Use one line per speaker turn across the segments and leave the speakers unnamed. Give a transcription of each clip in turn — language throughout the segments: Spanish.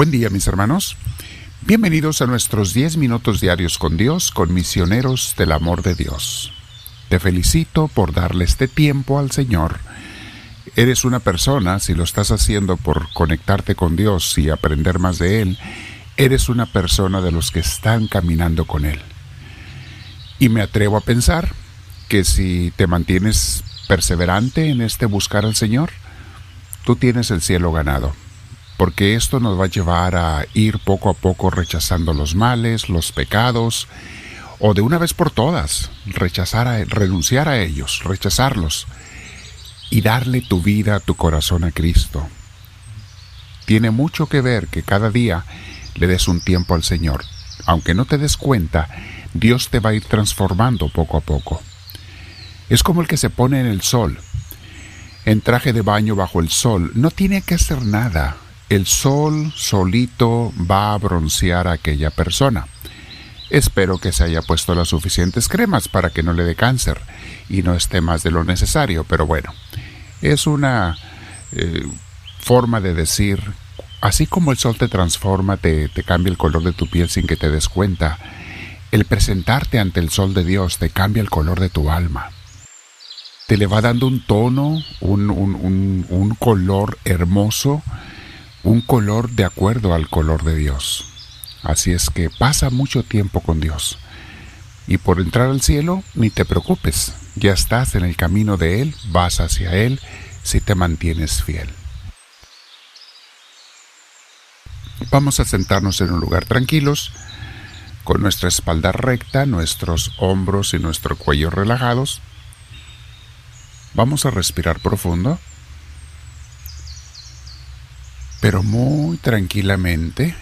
Buen día mis hermanos. Bienvenidos a nuestros 10 minutos diarios con Dios, con misioneros del amor de Dios. Te felicito por darle este tiempo al Señor. Eres una persona, si lo estás haciendo por conectarte con Dios y aprender más de Él, eres una persona de los que están caminando con Él. Y me atrevo a pensar que si te mantienes perseverante en este buscar al Señor, tú tienes el cielo ganado porque esto nos va a llevar a ir poco a poco rechazando los males, los pecados, o de una vez por todas, rechazar a, renunciar a ellos, rechazarlos, y darle tu vida, tu corazón a Cristo. Tiene mucho que ver que cada día le des un tiempo al Señor. Aunque no te des cuenta, Dios te va a ir transformando poco a poco. Es como el que se pone en el sol, en traje de baño bajo el sol, no tiene que hacer nada, el sol solito va a broncear a aquella persona. Espero que se haya puesto las suficientes cremas para que no le dé cáncer y no esté más de lo necesario, pero bueno, es una eh, forma de decir, así como el sol te transforma, te, te cambia el color de tu piel sin que te des cuenta, el presentarte ante el sol de Dios te cambia el color de tu alma. Te le va dando un tono, un, un, un color hermoso, un color de acuerdo al color de Dios. Así es que pasa mucho tiempo con Dios. Y por entrar al cielo, ni te preocupes, ya estás en el camino de Él, vas hacia Él si te mantienes fiel. Vamos a sentarnos en un lugar tranquilos, con nuestra espalda recta, nuestros hombros y nuestro cuello relajados. Vamos a respirar profundo pero muy tranquilamente,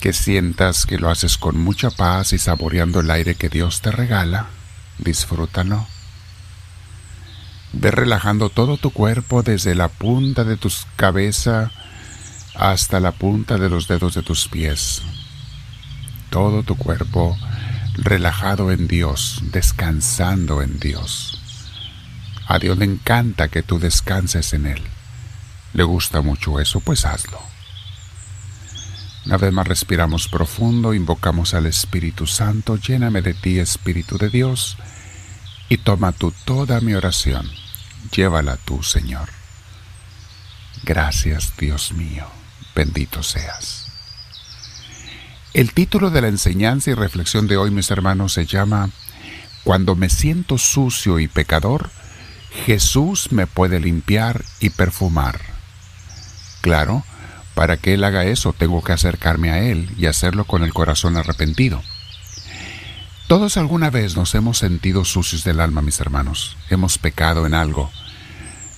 que sientas que lo haces con mucha paz y saboreando el aire que Dios te regala, disfrútalo. Ve relajando todo tu cuerpo desde la punta de tu cabeza hasta la punta de los dedos de tus pies. Todo tu cuerpo relajado en Dios, descansando en Dios. A Dios le encanta que tú descanses en Él le gusta mucho eso, pues hazlo. Una vez más respiramos profundo, invocamos al Espíritu Santo, lléname de ti, Espíritu de Dios, y toma tú toda mi oración, llévala tú, Señor. Gracias, Dios mío, bendito seas. El título de la enseñanza y reflexión de hoy, mis hermanos, se llama Cuando me siento sucio y pecador, Jesús me puede limpiar y perfumar. Claro, para que Él haga eso tengo que acercarme a Él y hacerlo con el corazón arrepentido. Todos alguna vez nos hemos sentido sucios del alma, mis hermanos. Hemos pecado en algo.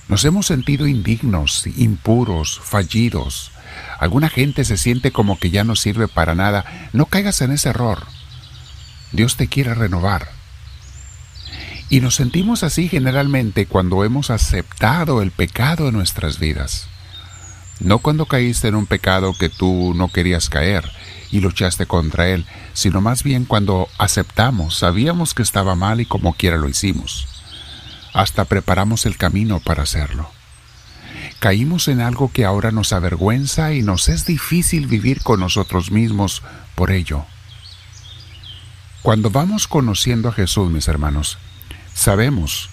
Nos hemos sentido indignos, impuros, fallidos. Alguna gente se siente como que ya no sirve para nada. No caigas en ese error. Dios te quiere renovar. Y nos sentimos así generalmente cuando hemos aceptado el pecado en nuestras vidas. No cuando caíste en un pecado que tú no querías caer y luchaste contra él, sino más bien cuando aceptamos, sabíamos que estaba mal y como quiera lo hicimos. Hasta preparamos el camino para hacerlo. Caímos en algo que ahora nos avergüenza y nos es difícil vivir con nosotros mismos por ello. Cuando vamos conociendo a Jesús, mis hermanos, sabemos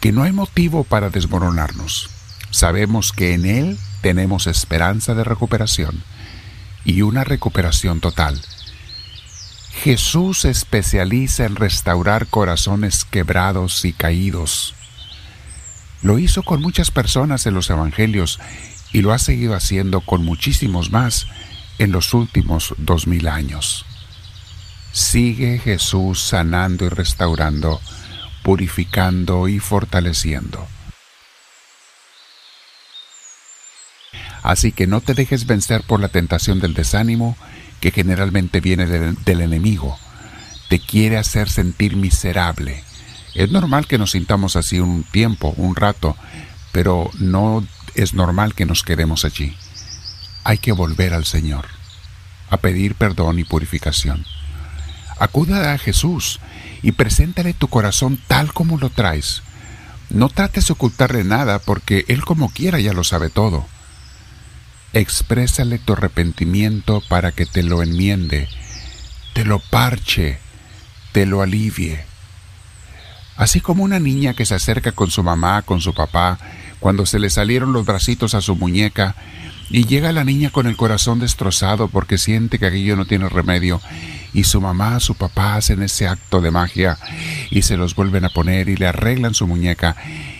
que no hay motivo para desmoronarnos. Sabemos que en Él tenemos esperanza de recuperación y una recuperación total. Jesús se especializa en restaurar corazones quebrados y caídos. Lo hizo con muchas personas en los Evangelios y lo ha seguido haciendo con muchísimos más en los últimos dos mil años. Sigue Jesús sanando y restaurando, purificando y fortaleciendo. Así que no te dejes vencer por la tentación del desánimo que generalmente viene del, enemigo. Te quiere hacer sentir miserable. Es normal que nos sintamos así un tiempo, un rato, pero no es normal que nos quedemos allí. Hay que volver al Señor, a pedir perdón y purificación. Acuda a Jesús y preséntale tu corazón tal como lo traes. No trates de ocultarle nada porque Él como quiera ya lo sabe todo. Exprésale tu arrepentimiento para que te lo enmiende, te lo parche, te lo alivie. Así como una niña que se acerca con su mamá, con su papá, cuando se le salieron los bracitos a su muñeca, y llega la niña con el corazón destrozado porque siente que aquello no tiene remedio, y su mamá, su papá hacen ese acto de magia y se los vuelven a poner y le arreglan su muñeca,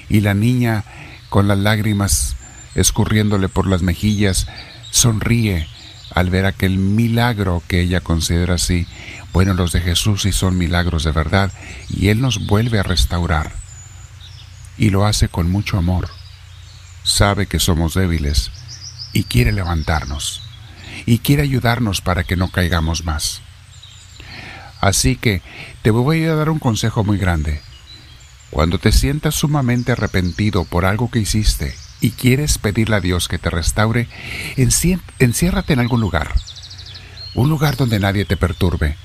y la niña, con las lágrimas escurriéndole por las mejillas, sonríe al ver aquel milagro que ella considera así. Bueno, los de Jesús sí son milagros de verdad y Él nos vuelve a restaurar. Y lo hace con mucho amor. Sabe que somos débiles y quiere levantarnos y quiere ayudarnos para que no caigamos más. Así que te voy a dar un consejo muy grande. Cuando te sientas sumamente arrepentido por algo que hiciste y quieres pedirle a Dios que te restaure, enciérrate en algún lugar, un lugar donde nadie te perturbe,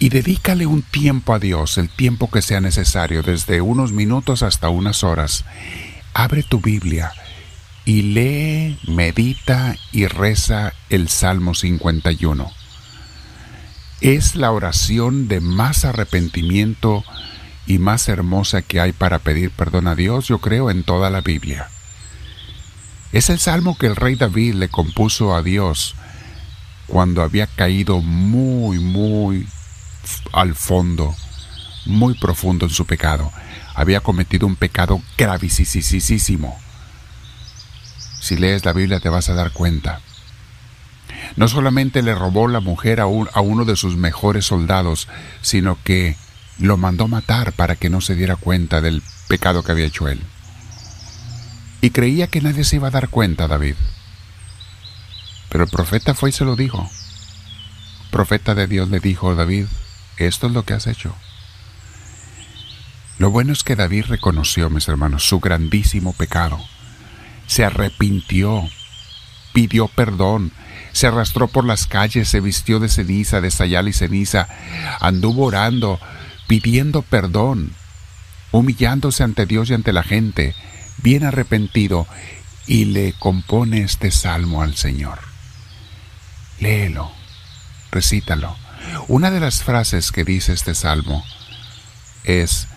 y dedícale un tiempo a Dios, el tiempo que sea necesario, desde unos minutos hasta unas horas. Abre tu Biblia y lee, medita y reza el Salmo 51. Es la oración de más arrepentimiento y más hermosa que hay para pedir perdón a Dios, yo creo, en toda la Biblia. Es el salmo que el rey David le compuso a Dios cuando había caído muy, muy al fondo, muy profundo en su pecado. Había cometido un pecado gravísimo. Si lees la Biblia te vas a dar cuenta. No solamente le robó la mujer a, a uno de sus mejores soldados, sino que lo mandó matar para que no se diera cuenta del pecado que había hecho él y creía que nadie se iba a dar cuenta, David. Pero el profeta fue y se lo dijo. Profeta de Dios le dijo, David, esto es lo que has hecho. Lo bueno es que David reconoció, mis hermanos, su grandísimo pecado. Se arrepintió, pidió perdón, se arrastró por las calles, se vistió de ceniza, de sayal y ceniza, anduvo orando, pidiendo perdón, humillándose ante Dios y ante la gente, bien arrepentido y le compone este salmo al Señor. Léelo, recítalo. Una de las frases que dice este salmo es,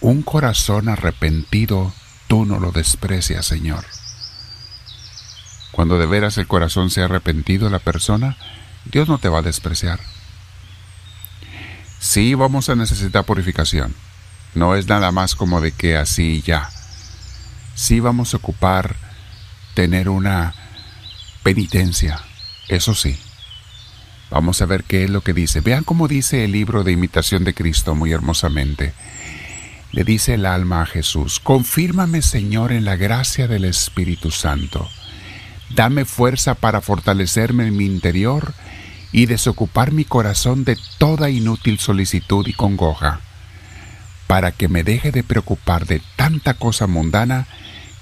un corazón arrepentido tú no lo desprecias, Señor. Cuando de veras el corazón se ha arrepentido la persona, Dios no te va a despreciar. Sí vamos a necesitar purificación. No es nada más como de que así ya sí vamos a ocupar tener una penitencia, eso sí. Vamos a ver qué es lo que dice. Vean cómo dice el libro de imitación de Cristo muy hermosamente. Le dice el alma a Jesús, confírmame Señor en la gracia del Espíritu Santo. Dame fuerza para fortalecerme en mi interior y desocupar mi corazón de toda inútil solicitud y congoja, para que me deje de preocupar de tanta cosa mundana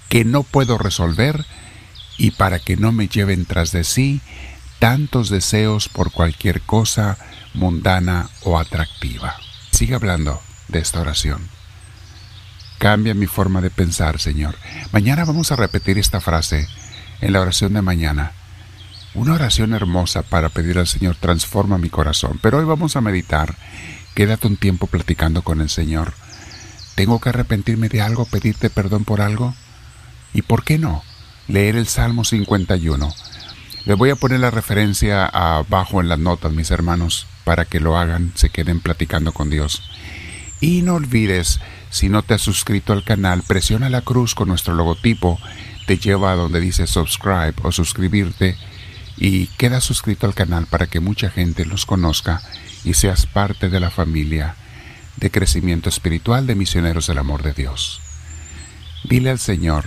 que no puedo resolver y para que no me lleven tras de sí tantos deseos por cualquier cosa mundana o atractiva. Sigue hablando de esta oración. Cambia mi forma de pensar, Señor. Mañana vamos a repetir esta frase en la oración de mañana. Una oración hermosa para pedir al Señor, transforma mi corazón. Pero hoy vamos a meditar. Quédate un tiempo platicando con el Señor. ¿Tengo que arrepentirme de algo, pedirte perdón por algo? ¿Y por qué no? Leer el Salmo 51. Les voy a poner la referencia abajo en las notas, mis hermanos, para que lo hagan, se queden platicando con Dios. Y no olvides, si no te has suscrito al canal, presiona la cruz con nuestro logotipo, te lleva a donde dice subscribe o suscribirte y queda suscrito al canal para que mucha gente los conozca y seas parte de la familia de crecimiento espiritual de misioneros del amor de Dios. Dile al Señor,